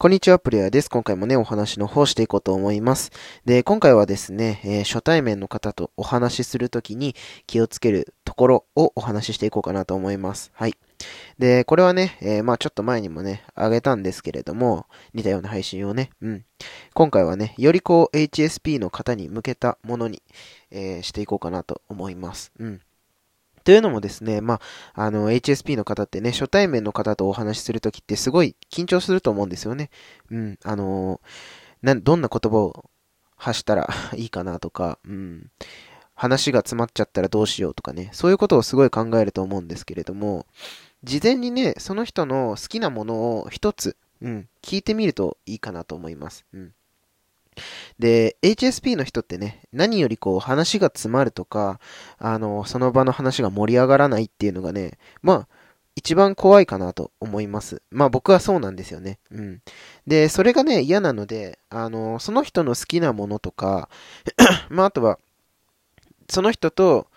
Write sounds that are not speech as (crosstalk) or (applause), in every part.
こんにちは、プレイヤーです。今回もね、お話の方していこうと思います。で、今回はですね、えー、初対面の方とお話しするときに気をつけるところをお話ししていこうかなと思います。はい。で、これはね、えー、まあちょっと前にもね、あげたんですけれども、似たような配信をね、うん。今回はね、よりこう HSP の方に向けたものに、えー、していこうかなと思います。うん。というのもですね、まあ、あの、HSP の方ってね、初対面の方とお話しするときってすごい緊張すると思うんですよね。うん、あのな、どんな言葉を発したら (laughs) いいかなとか、うん、話が詰まっちゃったらどうしようとかね、そういうことをすごい考えると思うんですけれども、事前にね、その人の好きなものを一つ、うん、聞いてみるといいかなと思います。うん。で、HSP の人ってね、何よりこう話が詰まるとか、あの、その場の話が盛り上がらないっていうのがね、まあ、一番怖いかなと思います。まあ僕はそうなんですよね。うん。で、それがね、嫌なので、あの、その人の好きなものとか、(clears throat) まああとは、その人と、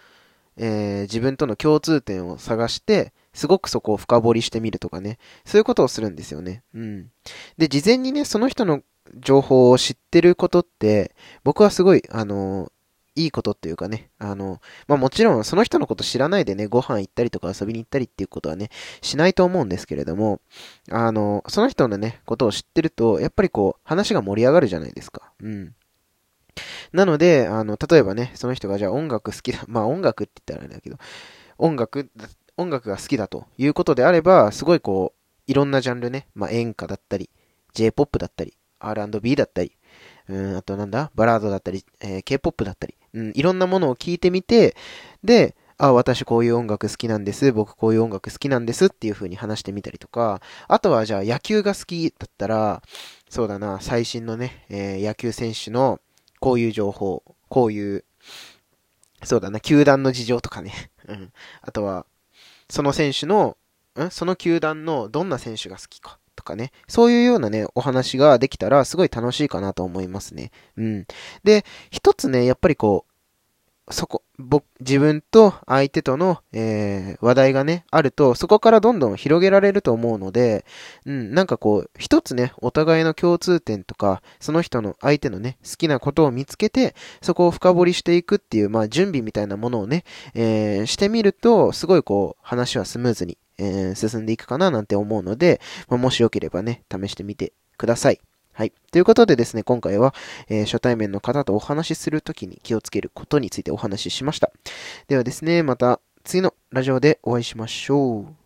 えー、自分との共通点を探して、すごくそこを深掘りしてみるとかね。そういうことをするんですよね。うん。で、事前にね、その人の情報を知ってることって、僕はすごい、あの、いいことっていうかね、あの、まあもちろんその人のこと知らないでね、ご飯行ったりとか遊びに行ったりっていうことはね、しないと思うんですけれども、あの、その人のね、ことを知ってると、やっぱりこう、話が盛り上がるじゃないですか。うん。なので、あの、例えばね、その人がじゃあ音楽好きだ、まあ音楽って言ったらあれだけど、音楽、音楽が好きだということであれば、すごいこう、いろんなジャンルね、まあ演歌だったり、J-POP だったり、R&B だったり、うん、あとなんだ、バラードだったり、えー、K-POP だったり、うん、いろんなものを聞いてみて、で、あ、私こういう音楽好きなんです。僕こういう音楽好きなんですっていう風に話してみたりとか、あとはじゃあ野球が好きだったら、そうだな、最新のね、えー、野球選手のこういう情報、こういう、そうだな、球団の事情とかね。(laughs) うん。あとは、その選手の、ん？その球団のどんな選手が好きか。とかね、そういうようなね、お話ができたらすごい楽しいかなと思いますね。うん。で、一つね、やっぱりこう、そこ、僕、自分と相手との、えー、話題がね、あると、そこからどんどん広げられると思うので、うん、なんかこう、一つね、お互いの共通点とか、その人の、相手のね、好きなことを見つけて、そこを深掘りしていくっていう、まあ、準備みたいなものをね、えー、してみると、すごいこう、話はスムーズにえー、進んでいくかななんて思うので、まあ、もしよければね、試してみてください。はい。ということでですね、今回は、えー、初対面の方とお話しするときに気をつけることについてお話ししました。ではですね、また次のラジオでお会いしましょう。